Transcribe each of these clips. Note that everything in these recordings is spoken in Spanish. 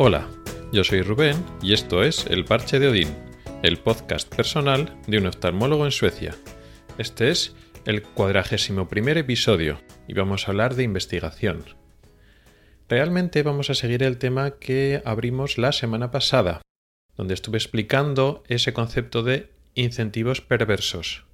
Hola, yo soy Rubén y esto es El Parche de Odín, el podcast personal de un oftalmólogo en Suecia. Este es el cuadragésimo primer episodio y vamos a hablar de investigación. Realmente vamos a seguir el tema que abrimos la semana pasada, donde estuve explicando ese concepto de incentivos perversos.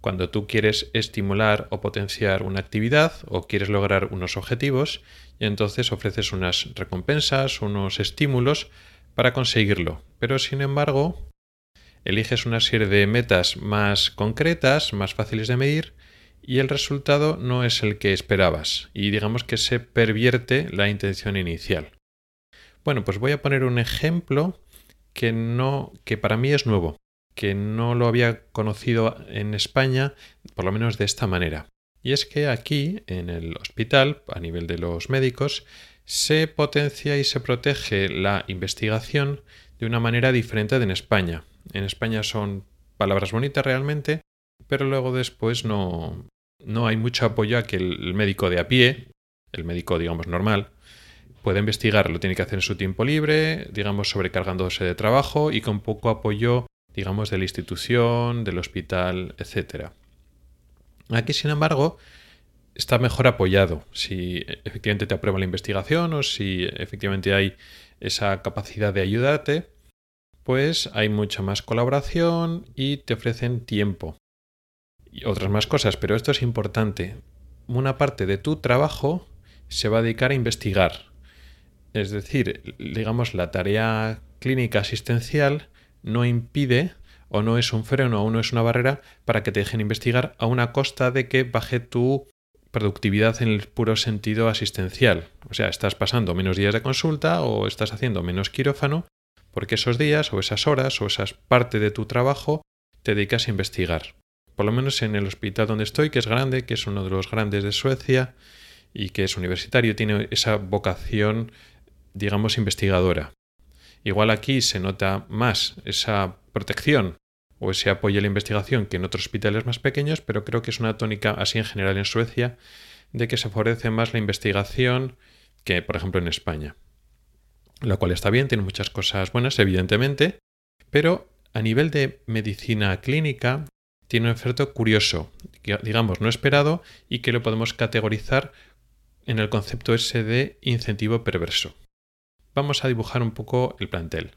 Cuando tú quieres estimular o potenciar una actividad o quieres lograr unos objetivos y entonces ofreces unas recompensas, unos estímulos para conseguirlo. Pero sin embargo, eliges una serie de metas más concretas, más fáciles de medir y el resultado no es el que esperabas y digamos que se pervierte la intención inicial. Bueno, pues voy a poner un ejemplo que no que para mí es nuevo que no lo había conocido en España, por lo menos de esta manera. Y es que aquí, en el hospital, a nivel de los médicos, se potencia y se protege la investigación de una manera diferente de en España. En España son palabras bonitas realmente, pero luego después no, no hay mucho apoyo a que el médico de a pie, el médico digamos normal, pueda investigar, lo tiene que hacer en su tiempo libre, digamos sobrecargándose de trabajo y con poco apoyo digamos, de la institución, del hospital, etc. Aquí, sin embargo, está mejor apoyado. Si efectivamente te aprueba la investigación o si efectivamente hay esa capacidad de ayudarte, pues hay mucha más colaboración y te ofrecen tiempo. Y otras más cosas, pero esto es importante. Una parte de tu trabajo se va a dedicar a investigar. Es decir, digamos, la tarea clínica asistencial no impide o no es un freno o no es una barrera para que te dejen investigar a una costa de que baje tu productividad en el puro sentido asistencial. O sea, estás pasando menos días de consulta o estás haciendo menos quirófano porque esos días o esas horas o esas parte de tu trabajo te dedicas a investigar. Por lo menos en el hospital donde estoy, que es grande, que es uno de los grandes de Suecia y que es universitario, tiene esa vocación, digamos, investigadora. Igual aquí se nota más esa protección o ese apoyo a la investigación que en otros hospitales más pequeños, pero creo que es una tónica así en general en Suecia de que se favorece más la investigación que, por ejemplo, en España. Lo cual está bien, tiene muchas cosas buenas, evidentemente, pero a nivel de medicina clínica tiene un efecto curioso, digamos no esperado, y que lo podemos categorizar en el concepto ese de incentivo perverso vamos a dibujar un poco el plantel.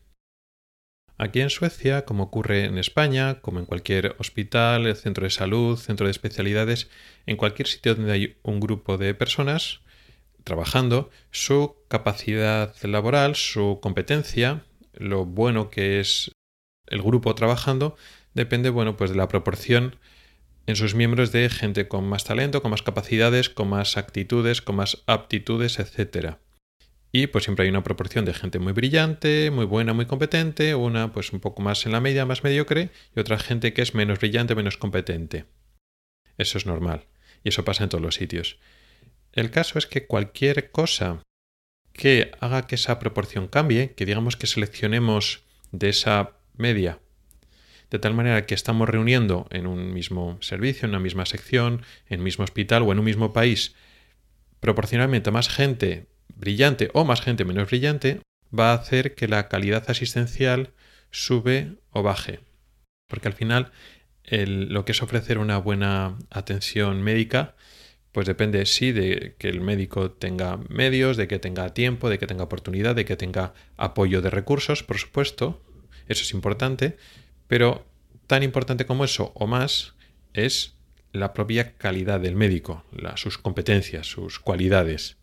Aquí en Suecia, como ocurre en España, como en cualquier hospital, centro de salud, centro de especialidades, en cualquier sitio donde hay un grupo de personas trabajando, su capacidad laboral, su competencia, lo bueno que es el grupo trabajando, depende, bueno, pues de la proporción en sus miembros de gente con más talento, con más capacidades, con más actitudes, con más aptitudes, etcétera. Y pues siempre hay una proporción de gente muy brillante, muy buena, muy competente, una pues un poco más en la media, más mediocre, y otra gente que es menos brillante, menos competente. Eso es normal. Y eso pasa en todos los sitios. El caso es que cualquier cosa que haga que esa proporción cambie, que digamos que seleccionemos de esa media, de tal manera que estamos reuniendo en un mismo servicio, en una misma sección, en un mismo hospital o en un mismo país, proporcionalmente más gente brillante o más gente menos brillante va a hacer que la calidad asistencial sube o baje. Porque al final lo que es ofrecer una buena atención médica, pues depende sí de que el médico tenga medios, de que tenga tiempo, de que tenga oportunidad, de que tenga apoyo de recursos, por supuesto, eso es importante, pero tan importante como eso o más es la propia calidad del médico, sus competencias, sus cualidades.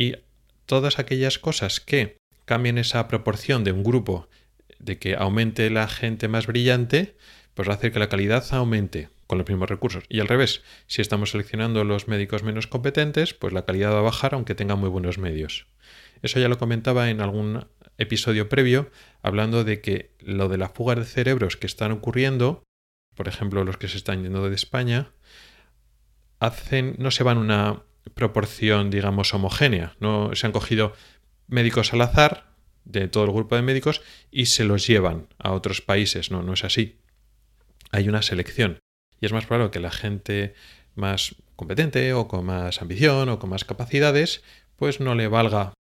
Y todas aquellas cosas que cambien esa proporción de un grupo, de que aumente la gente más brillante, pues va a hacer que la calidad aumente con los mismos recursos. Y al revés, si estamos seleccionando los médicos menos competentes, pues la calidad va a bajar aunque tengan muy buenos medios. Eso ya lo comentaba en algún episodio previo, hablando de que lo de la fuga de cerebros que están ocurriendo, por ejemplo los que se están yendo de España, hacen, no se van una proporción, digamos, homogénea. No se han cogido médicos al azar de todo el grupo de médicos y se los llevan a otros países. No, no es así. Hay una selección. Y es más probable que la gente más competente o con más ambición o con más capacidades, pues no le valga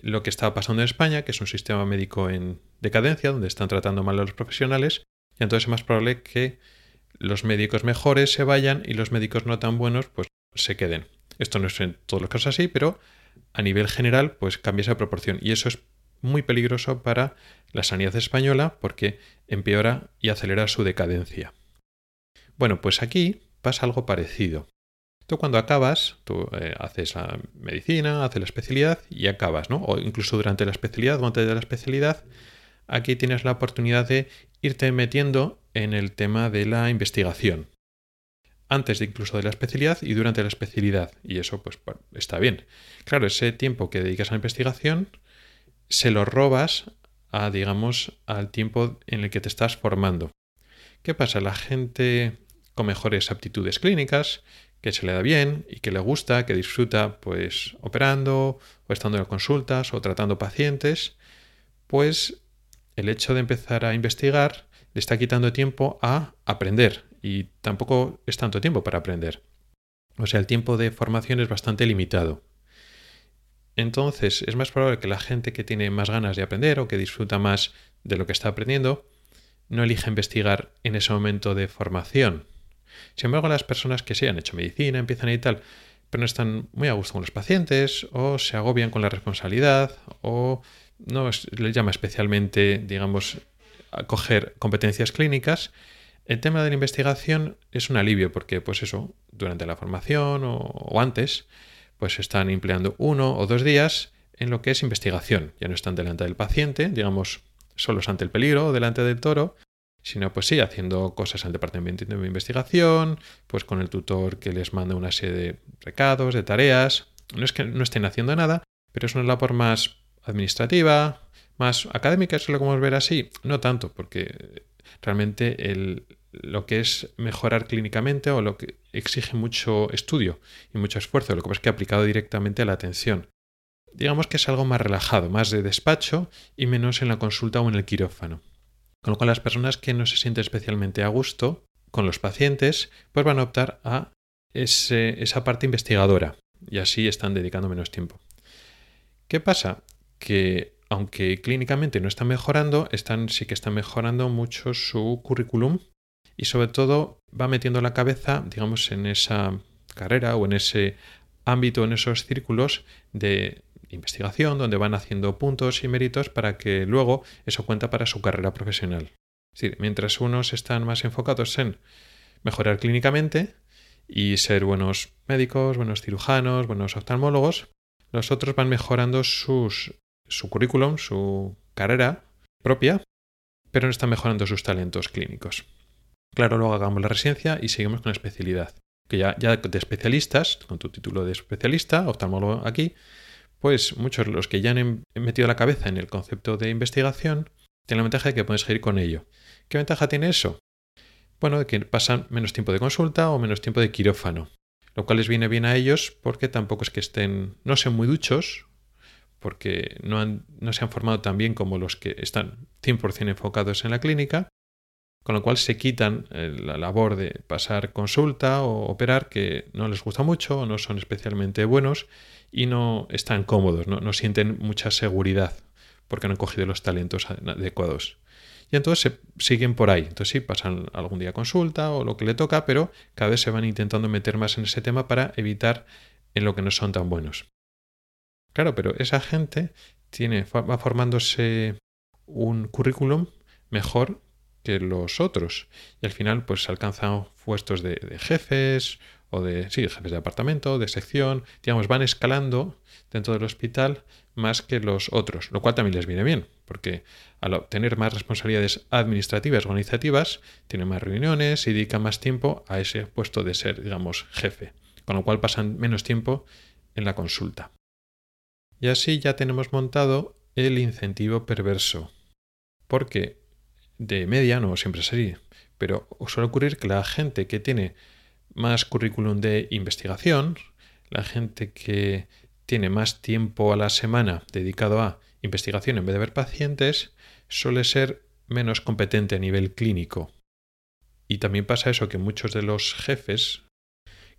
lo que estaba pasando en España, que es un sistema médico en decadencia, donde están tratando mal a los profesionales, y entonces es más probable que los médicos mejores se vayan y los médicos no tan buenos pues se queden. Esto no es en todos los casos así, pero a nivel general pues cambia esa proporción y eso es muy peligroso para la sanidad española porque empeora y acelera su decadencia. Bueno, pues aquí pasa algo parecido. Tú cuando acabas, tú eh, haces la medicina, haces la especialidad y acabas, ¿no? O incluso durante la especialidad o antes de la especialidad, aquí tienes la oportunidad de irte metiendo en el tema de la investigación. Antes de incluso de la especialidad y durante la especialidad. Y eso pues está bien. Claro, ese tiempo que dedicas a la investigación se lo robas a, digamos, al tiempo en el que te estás formando. ¿Qué pasa? La gente con mejores aptitudes clínicas, que se le da bien y que le gusta, que disfruta pues operando o estando en consultas o tratando pacientes, pues el hecho de empezar a investigar le está quitando tiempo a aprender y tampoco es tanto tiempo para aprender. O sea, el tiempo de formación es bastante limitado. Entonces, es más probable que la gente que tiene más ganas de aprender o que disfruta más de lo que está aprendiendo no elija investigar en ese momento de formación. Sin embargo, las personas que sí han hecho medicina, empiezan y tal, pero no están muy a gusto con los pacientes, o se agobian con la responsabilidad, o no les llama especialmente, digamos, a coger competencias clínicas, el tema de la investigación es un alivio porque, pues eso, durante la formación o, antes, pues están empleando uno o dos días en lo que es investigación. Ya no están delante del paciente, digamos, solos ante el peligro o delante del toro, sino pues sí, haciendo cosas al departamento de investigación, pues con el tutor que les manda una serie de recados, de tareas. No es que no estén haciendo nada, pero es una labor más administrativa, más académica, eso lo podemos ver así. No tanto, porque realmente el, lo que es mejorar clínicamente o lo que exige mucho estudio y mucho esfuerzo, lo que pasa es que aplicado directamente a la atención. Digamos que es algo más relajado, más de despacho y menos en la consulta o en el quirófano. Con lo cual las personas que no se sienten especialmente a gusto con los pacientes, pues van a optar a esa parte investigadora y así están dedicando menos tiempo. ¿Qué pasa? Que aunque clínicamente no están mejorando, están, sí que están mejorando mucho su currículum y sobre todo va metiendo la cabeza, digamos, en esa carrera o en ese ámbito, en esos círculos de investigación donde van haciendo puntos y méritos para que luego eso cuenta para su carrera profesional. Mientras unos están más enfocados en mejorar clínicamente y ser buenos médicos, buenos cirujanos, buenos oftalmólogos, los otros van mejorando sus su currículum, su carrera propia, pero no están mejorando sus talentos clínicos. Claro, luego hagamos la residencia y seguimos con la especialidad. Que ya, ya de especialistas, con tu título de especialista, oftalmólogo aquí, pues muchos de los que ya han metido la cabeza en el concepto de investigación tienen la ventaja de que puedes seguir con ello. ¿Qué ventaja tiene eso? Bueno, de que pasan menos tiempo de consulta o menos tiempo de quirófano, lo cual les viene bien a ellos porque tampoco es que estén, no sean muy duchos, porque no, no se han formado tan bien como los que están 100% enfocados en la clínica, con lo cual se quitan eh, la labor de pasar consulta o operar que no les gusta mucho o no son especialmente buenos y no están cómodos, no, no sienten mucha seguridad porque no han cogido los talentos adecuados. Y entonces se siguen por ahí. Entonces sí, pasan algún día consulta o lo que le toca, pero cada vez se van intentando meter más en ese tema para evitar en lo que no son tan buenos. Claro, pero esa gente tiene, va formándose un currículum mejor que los otros. Y al final, pues alcanzan puestos de, jefes o de, sí, jefes de apartamento, de sección, digamos, van escalando dentro del hospital más que los otros, lo cual también les viene bien, porque al obtener más responsabilidades administrativas, organizativas, tienen más reuniones y dedican más tiempo a ese puesto de ser, digamos, jefe, con lo cual pasan menos tiempo en la consulta. Y así ya tenemos montado el incentivo perverso. Porque de media, no siempre así, pero suele ocurrir que la gente que tiene más currículum de investigación, la gente que tiene más tiempo a la semana dedicado a investigación en vez de ver pacientes, suele ser menos competente a nivel clínico. Y también pasa eso que muchos de los jefes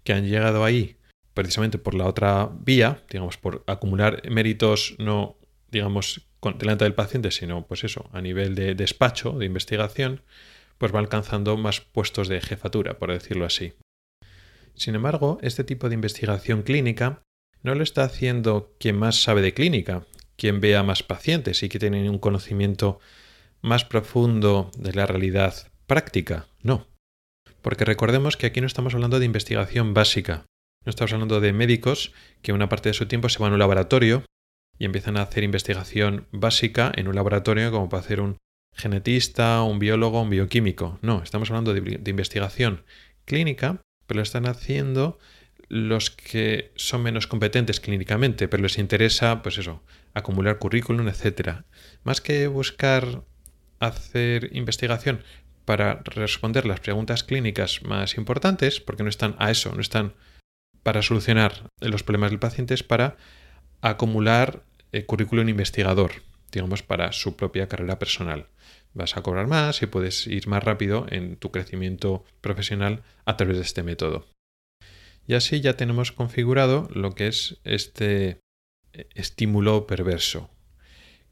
que han llegado ahí precisamente por la otra vía, digamos, por acumular méritos no digamos, delante del paciente, sino pues eso, a nivel de despacho, de investigación, pues va alcanzando más puestos de jefatura, por decirlo así. Sin embargo, este tipo de investigación clínica no lo está haciendo quien más sabe de clínica, quien vea más pacientes y que tiene un conocimiento más profundo de la realidad práctica. No. Porque recordemos que aquí no estamos hablando de investigación básica. No estamos hablando de médicos que una parte de su tiempo se van a un laboratorio y empiezan a hacer investigación básica en un laboratorio como para hacer un genetista, un biólogo, un bioquímico. No, estamos hablando de, investigación clínica, pero lo están haciendo los que son menos competentes clínicamente, pero les interesa, pues eso, acumular currículum, etcétera. Más que buscar hacer investigación para responder las preguntas clínicas más importantes, porque no están a eso, no están para solucionar los problemas del paciente, es para acumular eh, currículum investigador, digamos, para su propia carrera personal. Vas a cobrar más y puedes ir más rápido en tu crecimiento profesional a través de este método. Y así ya tenemos configurado lo que es este eh, estímulo perverso,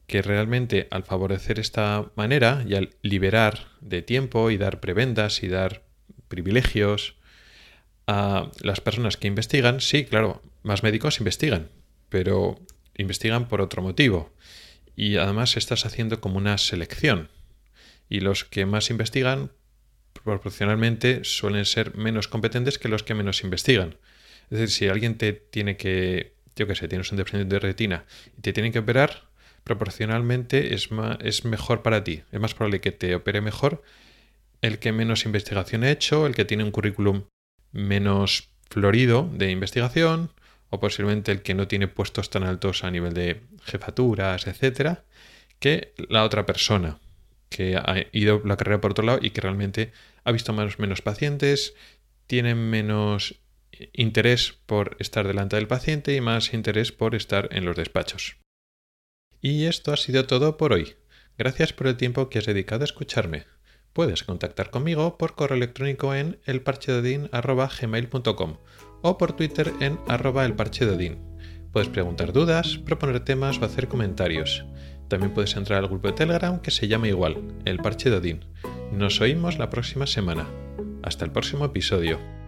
que realmente al favorecer esta manera y al liberar de tiempo y dar prebendas y dar privilegios a las personas que investigan, sí, claro, más médicos investigan, pero investigan por otro motivo. Y además estás haciendo como una selección. Y los que más investigan proporcionalmente suelen ser menos competentes que los que menos investigan. Es decir, si alguien te tiene que, yo qué sé, tienes un desprendimiento de retina y te tienen que operar, proporcionalmente es, es mejor para ti. Es más probable que te opere mejor el que menos investigación ha hecho, el que tiene un currículum menos florido de investigación, o posiblemente el que no tiene puestos tan altos a nivel de jefaturas, etcétera, que la otra persona que ha ido la carrera por otro lado y que realmente ha visto menos, menos pacientes, tiene menos interés por estar delante del paciente y más interés por estar en los despachos. Y esto ha sido todo por hoy. Gracias por el tiempo que has dedicado a escucharme. Puedes contactar conmigo por correo electrónico en elparchedodin.gmail.com o por Twitter en arroba elparchedodin. Puedes preguntar dudas, proponer temas o hacer comentarios. También puedes entrar al grupo de Telegram que se llama igual, El Parche de Odín. Nos oímos la próxima semana. Hasta el próximo episodio.